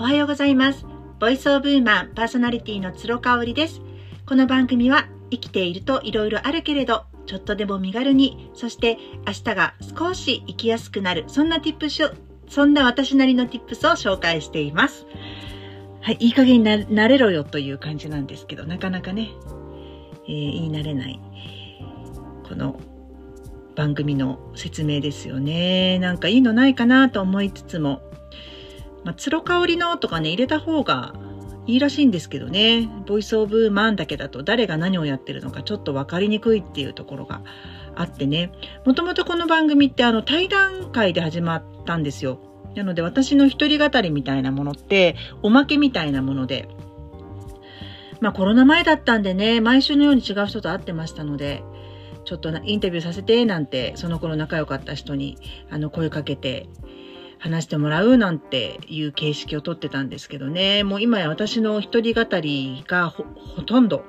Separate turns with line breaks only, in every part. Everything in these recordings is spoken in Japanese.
おはようございます。ボイスオブウーマンパーソナリティの鶴香織です。この番組は生きていると色々あるけれど、ちょっとでも身軽に、そして明日が少し生きやすくなる、そんな tips、そんな私なりの tips を紹介しています。はい、いい加減になれろよという感じなんですけど、なかなかね、えー、言い慣れない、この番組の説明ですよね。なんかいいのないかなと思いつつも、まあ、つろ香りのとかね、入れた方がいいらしいんですけどね。ボイスオブマンだけだと誰が何をやってるのかちょっと分かりにくいっていうところがあってね。もともとこの番組ってあの対談会で始まったんですよ。なので私の一人語りみたいなものっておまけみたいなもので、まあコロナ前だったんでね、毎週のように違う人と会ってましたので、ちょっとインタビューさせてなんて、その頃仲良かった人にあの声かけて、話してもらうなんていう形式をとってたんですけどね。もう今や私の一人語りがほとんど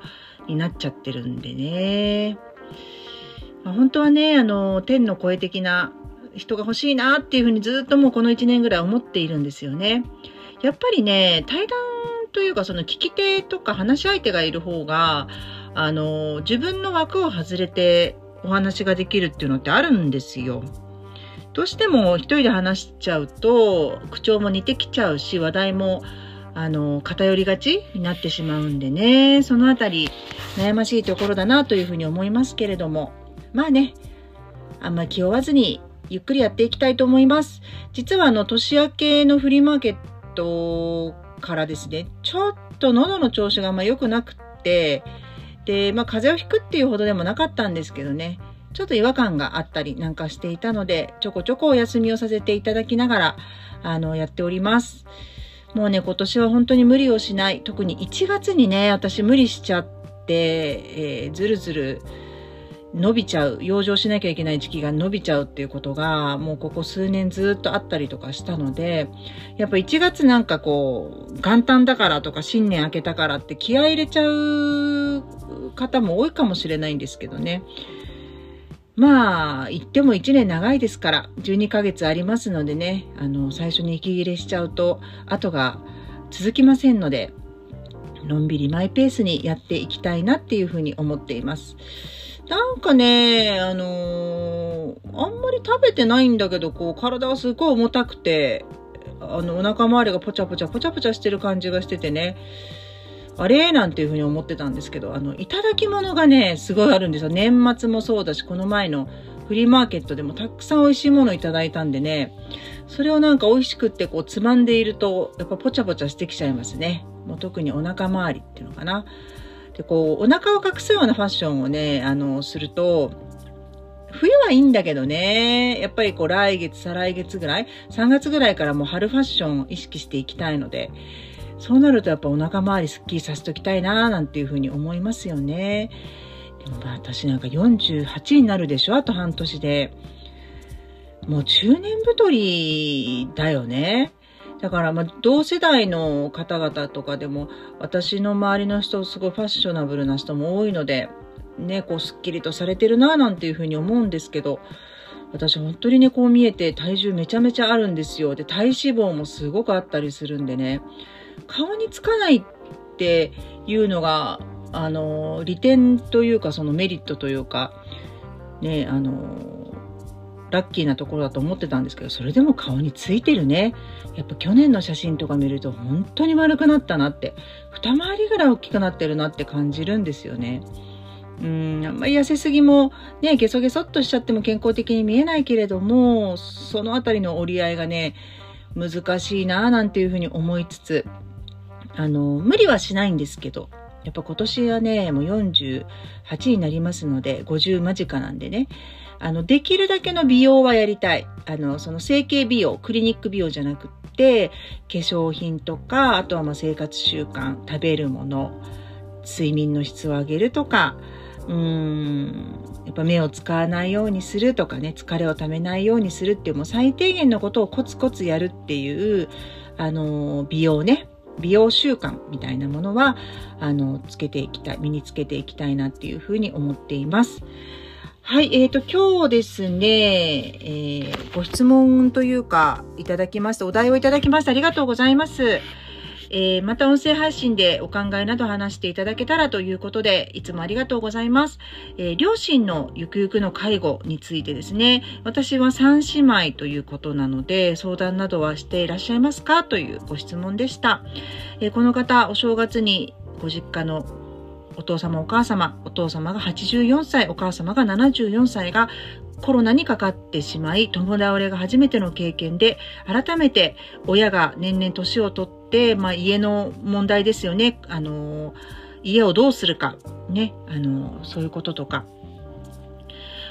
になっちゃってるんでね。まあ、本当はね、あの、天の声的な人が欲しいなっていうふうにずっともうこの1年ぐらい思っているんですよね。やっぱりね、対談というかその聞き手とか話し相手がいる方が、あの、自分の枠を外れてお話ができるっていうのってあるんですよ。どうしても一人で話しちゃうと口調も似てきちゃうし話題もあの偏りがちになってしまうんでね。そのあたり悩ましいところだなというふうに思いますけれども。まあねあんま気負わずにゆっくりやっていきたいと思います。実はあの年明けのフリーマーケットからですねちょっと喉の調子があんま良くなくってでまあ風邪をひくっていうほどでもなかったんですけどね。ちょっと違和感があったりなんかしていたので、ちょこちょこお休みをさせていただきながら、あの、やっております。もうね、今年は本当に無理をしない。特に1月にね、私無理しちゃって、えー、ずるずる伸びちゃう、養生しなきゃいけない時期が伸びちゃうっていうことが、もうここ数年ずっとあったりとかしたので、やっぱ1月なんかこう、元旦だからとか新年明けたからって気合入れちゃう方も多いかもしれないんですけどね。まあ、言っても1年長いですから、12ヶ月ありますのでね、あの、最初に息切れしちゃうと、後が続きませんので、のんびりマイペースにやっていきたいなっていうふうに思っています。なんかね、あのー、あんまり食べてないんだけど、こう、体がすごい重たくて、あの、お腹周りがポチャポチャ、ポチャポチャしてる感じがしててね、あれ？なんていうふうに思ってたんですけど、あの、いただき物がね、すごいあるんですよ。年末もそうだし、この前のフリーマーケットでもたくさん美味しいものをいただいたんでね、それをなんか美味しくってこうつまんでいると、やっぱポチャポチャしてきちゃいますね。もう特にお腹周りっていうのかな。で、こう、お腹を隠すようなファッションをね、あの、すると、冬はいいんだけどね、やっぱりこう来月、再来月ぐらい、3月ぐらいからもう春ファッションを意識していきたいので、そうなるとやっぱお腹周りすっきりさせときたいななんていうふうに思いますよね。でも私なんか48になるでしょ？あと半年で。もう中年太りだよね。だからまあ同世代の方々とかでも私の周りの人すごいファッショナブルな人も多いのでね、こうすっきりとされてるななんていうふうに思うんですけど私本当にねこう見えて体重めちゃめちゃあるんですよ。で体脂肪もすごくあったりするんでね。顔につかないっていうのが、あの、利点というか、そのメリットというか、ね、あの、ラッキーなところだと思ってたんですけど、それでも顔についてるね。やっぱ去年の写真とか見ると本当に丸くなったなって、二回りぐらい大きくなってるなって感じるんですよね。うん、あんまり痩せすぎも、ね、ゲソゲソっとしちゃっても健康的に見えないけれども、そのあたりの折り合いがね、難しいなぁなんていうふうに思いつつ、あの、無理はしないんですけど、やっぱ今年はね、もう48になりますので、50間近なんでね、あの、できるだけの美容はやりたい。あの、その整形美容、クリニック美容じゃなくって、化粧品とか、あとはまあ生活習慣、食べるもの、睡眠の質を上げるとか、うーん、やっぱ目を使わないようにするとかね、疲れをためないようにするっていうもう最低限のことをコツコツやるっていう、あの、美容ね、美容習慣みたいなものは、あの、つけていきたい、身につけていきたいなっていうふうに思っています。はい、えっ、ー、と、今日ですね、えー、ご質問というか、いただきました。お題をいただきましてありがとうございます。えー、また音声配信でお考えなど話していただけたらということで、いつもありがとうございます。えー、両親のゆくゆくの介護についてですね、私は三姉妹ということなので、相談などはしていらっしゃいますかというご質問でした。えー、この方、お正月にご実家のお父様お母様、お父様が84歳、お母様が74歳がコロナにかかってしまい、友倒れが初めての経験で、改めて親が年々年を取って、まあ家の問題ですよね。あの、家をどうするか、ね、あの、そういうこととか。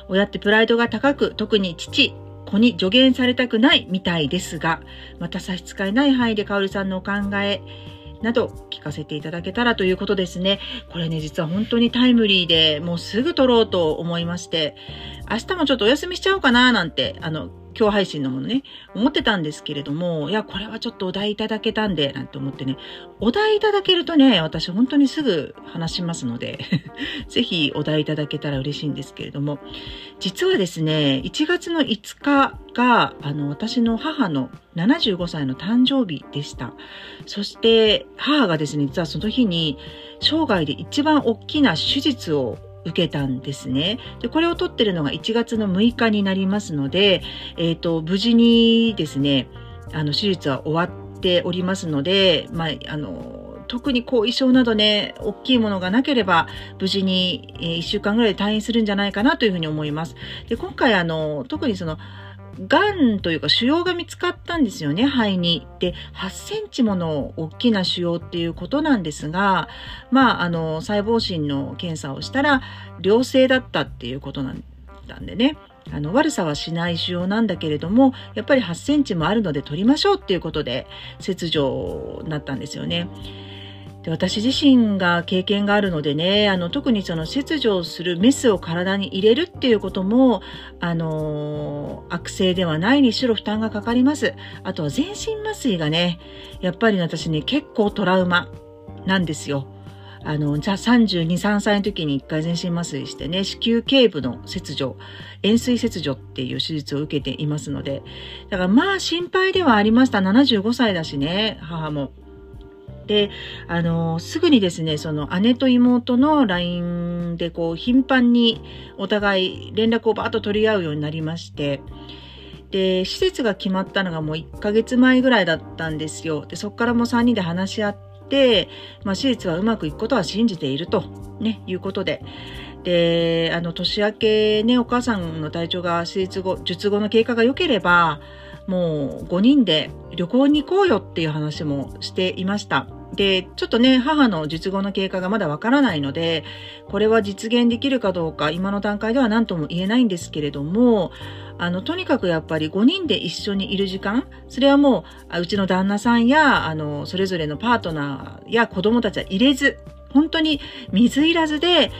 親ってプライドが高く、特に父、子に助言されたくないみたいですが、また差し支えない範囲で香織さんのお考え、など聞かせていただけたらということですね。これね、実は本当にタイムリーでもうすぐ撮ろうと思いまして、明日もちょっとお休みしちゃおうかななんて、あの、今日配信のものね、思ってたんですけれども、いや、これはちょっとお題いただけたんで、なんて思ってね、お題いただけるとね、私本当にすぐ話しますので ぜひお題いただけたら嬉しいんですけれども、実はですね、1月の5日が、あの、私の母の75歳の誕生日でした。そして、母がですね、実はその日に、生涯で一番大きな手術を受けたんですね。で、これを取ってるのが1月の6日になりますので、えっ、ー、と、無事にですね、あの、手術は終わっておりますので、まあ、あの、特に後遺症などね、大きいものがなければ、無事に、1週間ぐらいで退院するんじゃないかなというふうに思います。で、今回あの、特にその、がんというか腫瘍が見つかったんですよね、肺に。で、8センチもの大きな腫瘍っていうことなんですが、まあ、あの、細胞診の検査をしたら、良性だったっていうことなんでね。あの、悪さはしない腫瘍なんだけれども、やっぱり8センチもあるので取りましょうっていうことで、切除になったんですよね。で私自身が経験があるのでね、あの、特にその切除するメスを体に入れるっていうことも、あの、悪性ではないにしろ負担がかかります。あとは全身麻酔がね、やっぱり私ね、結構トラウマなんですよ。あの、じゃあ32、3歳の時に一回全身麻酔してね、子宮頸部の切除、円錐切除っていう手術を受けていますので、だからまあ心配ではありました。75歳だしね、母も。で、あの、すぐにですね、その姉と妹の LINE でこう頻繁にお互い連絡をバーッと取り合うようになりまして、で、施設が決まったのがもう1ヶ月前ぐらいだったんですよ。で、そこからもう3人で話し合って、まあ、手術はうまくいくことは信じていると、ね、いうことで。で、あの、年明けね、お母さんの体調が手術後、術後の経過が良ければ、もう5人で旅行に行こうよっていう話もしていました。で、ちょっとね、母の術後の経過がまだわからないので、これは実現できるかどうか、今の段階では何とも言えないんですけれども、あの、とにかくやっぱり5人で一緒にいる時間、それはもう、うちの旦那さんや、あの、それぞれのパートナーや子供たちは入れず、本当に水入らずで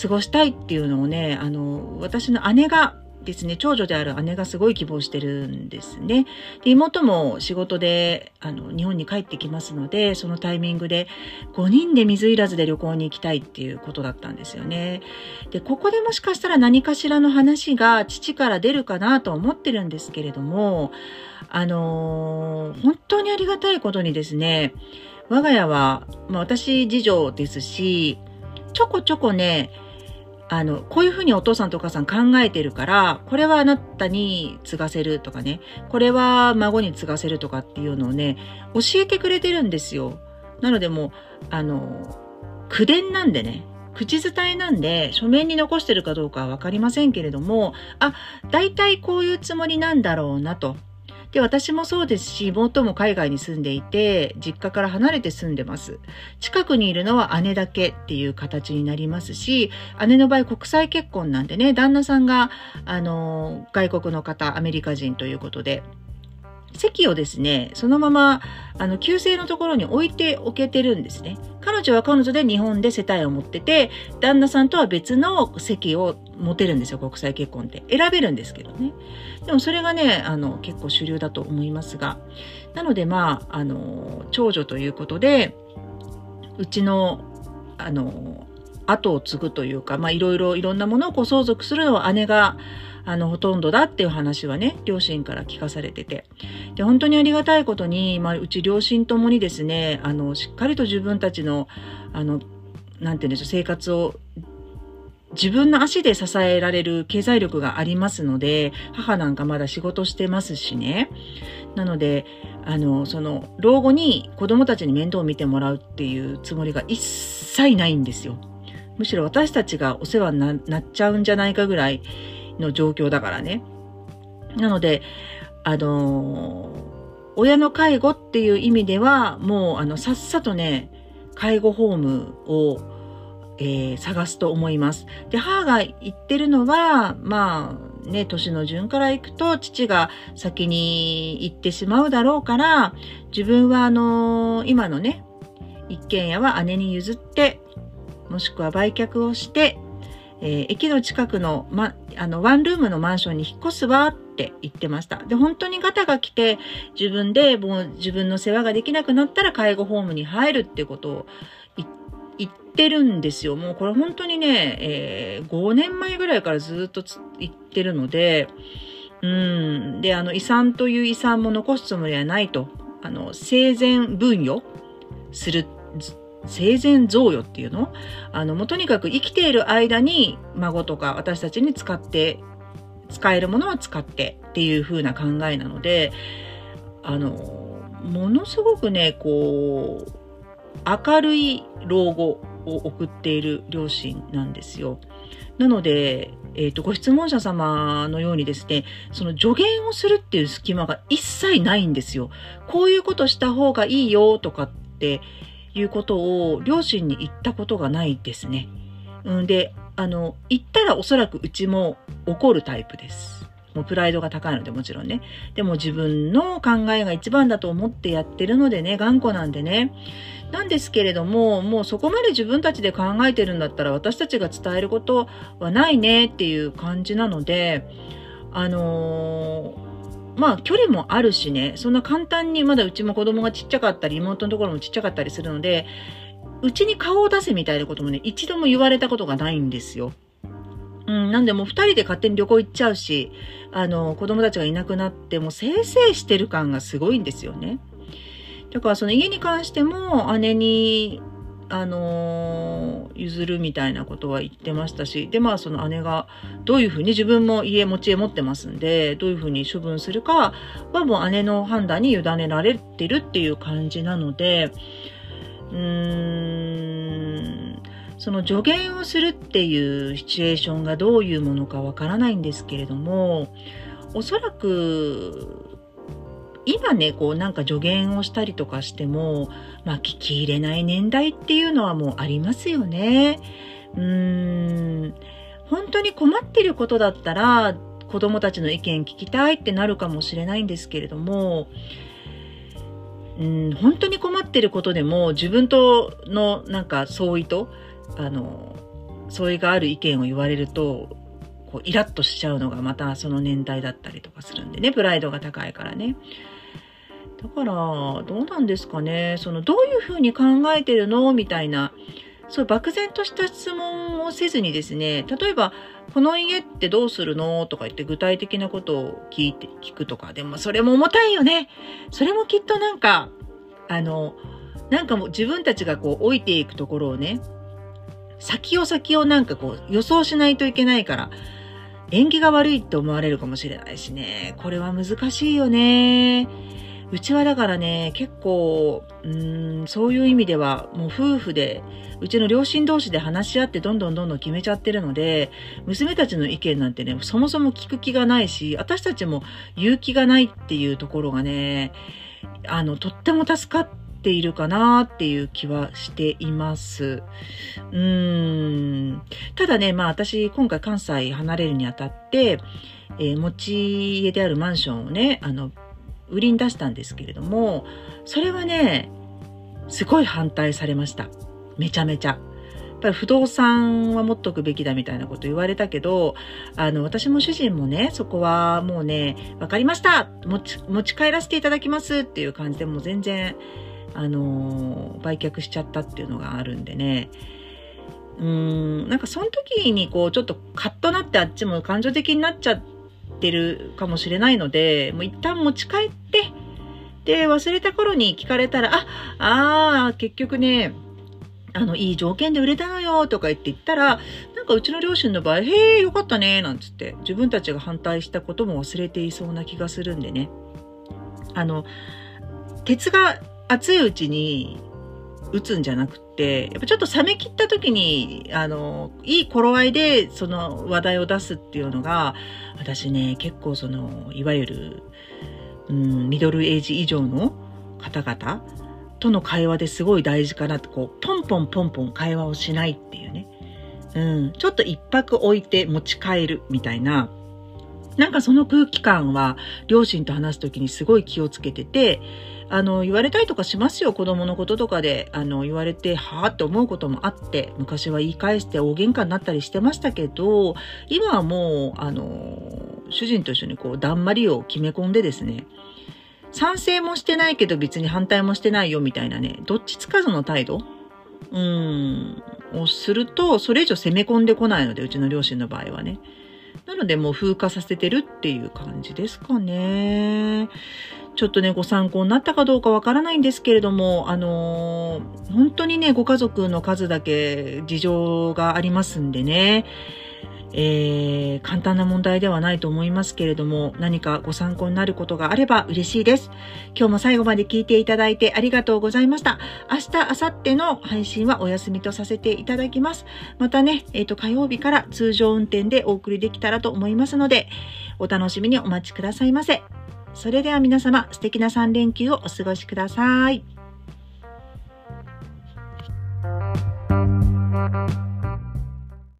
過ごしたいっていうのをね、あの、私の姉がですね、長女である姉がすごい希望してるんですね。で妹も仕事であの日本に帰ってきますので、そのタイミングで5人で水入らずで旅行に行きたいっていうことだったんですよね。で、ここでもしかしたら何かしらの話が父から出るかなと思ってるんですけれども、あのー、本当にありがたいことにですね、我が家は、まあ、私次女ですし、ちょこちょこね、あの、こういうふうにお父さんとお母さん考えてるから、これはあなたに継がせるとかね、これは孫に継がせるとかっていうのをね、教えてくれてるんですよ。なのでもう、あの、口伝なんでね、口伝えなんで、書面に残してるかどうかはわかりませんけれども、あ、大体こういうつもりなんだろうなと。で、私もそうですし、妹も海外に住んでいて、実家から離れて住んでます。近くにいるのは姉だけっていう形になりますし、姉の場合国際結婚なんでね、旦那さんが、あの、外国の方、アメリカ人ということで、席をですね、そのまま、あの、旧姓のところに置いておけてるんですね。彼女は彼女で日本で世帯を持ってて、旦那さんとは別の席を持てるんですよ、国際結婚って。選べるんですけどね。でもそれがね、あの、結構主流だと思いますが。なので、まあ、あの、長女ということで、うちの、あの、後を継ぐというか、まあいろいろいろんなものをこう相続するのは姉が、あの、ほとんどだっていう話はね、両親から聞かされてて。で、本当にありがたいことに、まあ、うち両親ともにですね、あの、しっかりと自分たちの、あの、なんて言うんでしょう、生活を自分の足で支えられる経済力がありますので、母なんかまだ仕事してますしね。なので、あの、その、老後に子供たちに面倒を見てもらうっていうつもりが一切ないんですよ。むしろ私たちがお世話になっちゃうんじゃないかぐらいの状況だからね。なので、あの親の介護っていう意味では、もう、あの、さっさとね、介護ホームを、えー、探すと思います。で、母が言ってるのは、まあ、ね、年の順から行くと、父が先に行ってしまうだろうから、自分はあのー、今のね、一軒家は姉に譲って、もしくは売却をして、えー、駅の近くの、ま、あの、ワンルームのマンションに引っ越すわって言ってました。で、本当にガタが来て、自分でもう自分の世話ができなくなったら介護ホームに入るってことを言ってるんですよ。もうこれ本当にね、えー、5年前ぐらいからずっと言ってるので、うん。で、あの、遺産という遺産も残すつもりはないと。あの、生前分与する生前贈与っていうの？あの、もうとにかく生きている間に孫とか私たちに使って、使えるものは使ってっていう風な考えなので、あの、ものすごくね、こう、明るい老後を送っている両親なんですよ。なので、えっ、ー、と、ご質問者様のようにですね、その助言をするっていう隙間が一切ないんですよ。こういうことした方がいいよとかっていうことを両親に言ったことがないですね。うんで、あの、言ったらおそらくうちも怒るタイプです。もうプライドが高いのでもちろんね。でも自分の考えが一番だと思ってやってるのでね、頑固なんでね。なんですけれども、もうそこまで自分たちで考えてるんだったら私たちが伝えることはないねっていう感じなので、あのーまあ距離もあるしね、そんな簡単にまだうちも子供がちっちゃかったり、妹のところもちっちゃかったりするので、うちに顔を出せみたいなこともね、一度も言われたことがないんですよ。うん、なんでもう二人で勝手に旅行行っちゃうし、あの、子供たちがいなくなっても、せいせいしてる感がすごいんですよね。だからその家に関しても姉にあのー、譲るみたいなことは言ってましたし、で、まあその姉がどういうふうに自分も家持ち家持ってますんで、どういうふうに処分するかはもう姉の判断に委ねられてるっていう感じなので、うーん、その助言をするっていうシチュエーションがどういうものかわからないんですけれども、おそらく今ね、こうなんか助言をしたりとかしても、まあ聞き入れない年代っていうのはもうありますよね。うーん、本当に困ってることだったら、子供たちの意見聞きたいってなるかもしれないんですけれども、うん、本当に困ってることでも自分とのなんか相違と、あの、相違がある意見を言われると、こうイラッとしちゃうのがまたその年代だったりとかするんでね、プライドが高いからね。だから、どうなんですかね。その、どういうふうに考えてるの？みたいな、そう漠然とした質問をせずにですね、例えば、この家ってどうするの？とか言って具体的なことを聞いて、聞くとか、でもそれも重たいよね。それもきっとなんか、あの、なんかもう自分たちがこう置いていくところをね、先を先をなんかこう予想しないといけないから、縁起が悪いって思われるかもしれないしね。これは難しいよね。うちはだからね、結構、うん、そういう意味では、もう夫婦で、うちの両親同士で話し合ってどんどんどんどん決めちゃってるので、娘たちの意見なんてね、そもそも聞く気がないし、私たちも言う気がないっていうところがね、あの、とっても助かっているかなっていう気はしています。うん。ただね、まあ私、今回関西離れるにあたって、えー、持ち家であるマンションをね、あの、売りに出したんですけれども、それはね、すごい反対されました。めちゃめちゃ。やっぱり不動産は持っとくべきだみたいなこと言われたけど、あの、私も主人もね、そこはもうね、わかりました持ち、持ち帰らせていただきますっていう感じでもう全然、あの売却しちゃったっていうのがあるんでね、うーん、なんかその時にこう、ちょっとカッとなってあっちも感情的になっちゃっててるかもしれないので、もう一旦持ち帰って、で、忘れた頃に聞かれたら、あ、ああ、結局ね、あの、いい条件で売れたのよとか言って言ったら、なんかうちの両親の場合、へえ、よかったね、なんつって、自分たちが反対したことも忘れていそうな気がするんでね。あの、鉄が熱いうちに打つんじゃなくて、やっぱちょっと冷め切った時に、あの、いい頃合いでその話題を出すっていうのが、私ね、結構その、いわゆる、うん、ミドルエイジ以上の方々との会話ですごい大事かなって、こう、ポンポンポンポン会話をしないっていうね。うん、ちょっと一泊置いて持ち帰るみたいな、なんかその空気感は両親と話すときにすごい気をつけてて、あの、言われたりとかしますよ。子供のこととかで、あの、言われて、はぁって思うこともあって、昔は言い返して大喧嘩になったりしてましたけど、今はもう、あの、主人と一緒にこう、だんまりを決め込んでですね、賛成もしてないけど別に反対もしてないよみたいなね、どっちつかずの態度うん、をすると、それ以上攻め込んでこないので、うちの両親の場合はね。なのでもう風化させてるっていう感じですかね。ちょっとね、ご参考になったかどうかわからないんですけれども、あのー、本当にね、ご家族の数だけ事情がありますんでね、えー、簡単な問題ではないと思いますけれども、何かご参考になることがあれば嬉しいです。今日も最後まで聞いていただいてありがとうございました。明日、明後日の配信はお休みとさせていただきます。またね、えっ、ー、と、火曜日から通常運転でお送りできたらと思いますので、お楽しみにお待ちくださいませ。それでは皆様、素敵な3連休をお過ごしください。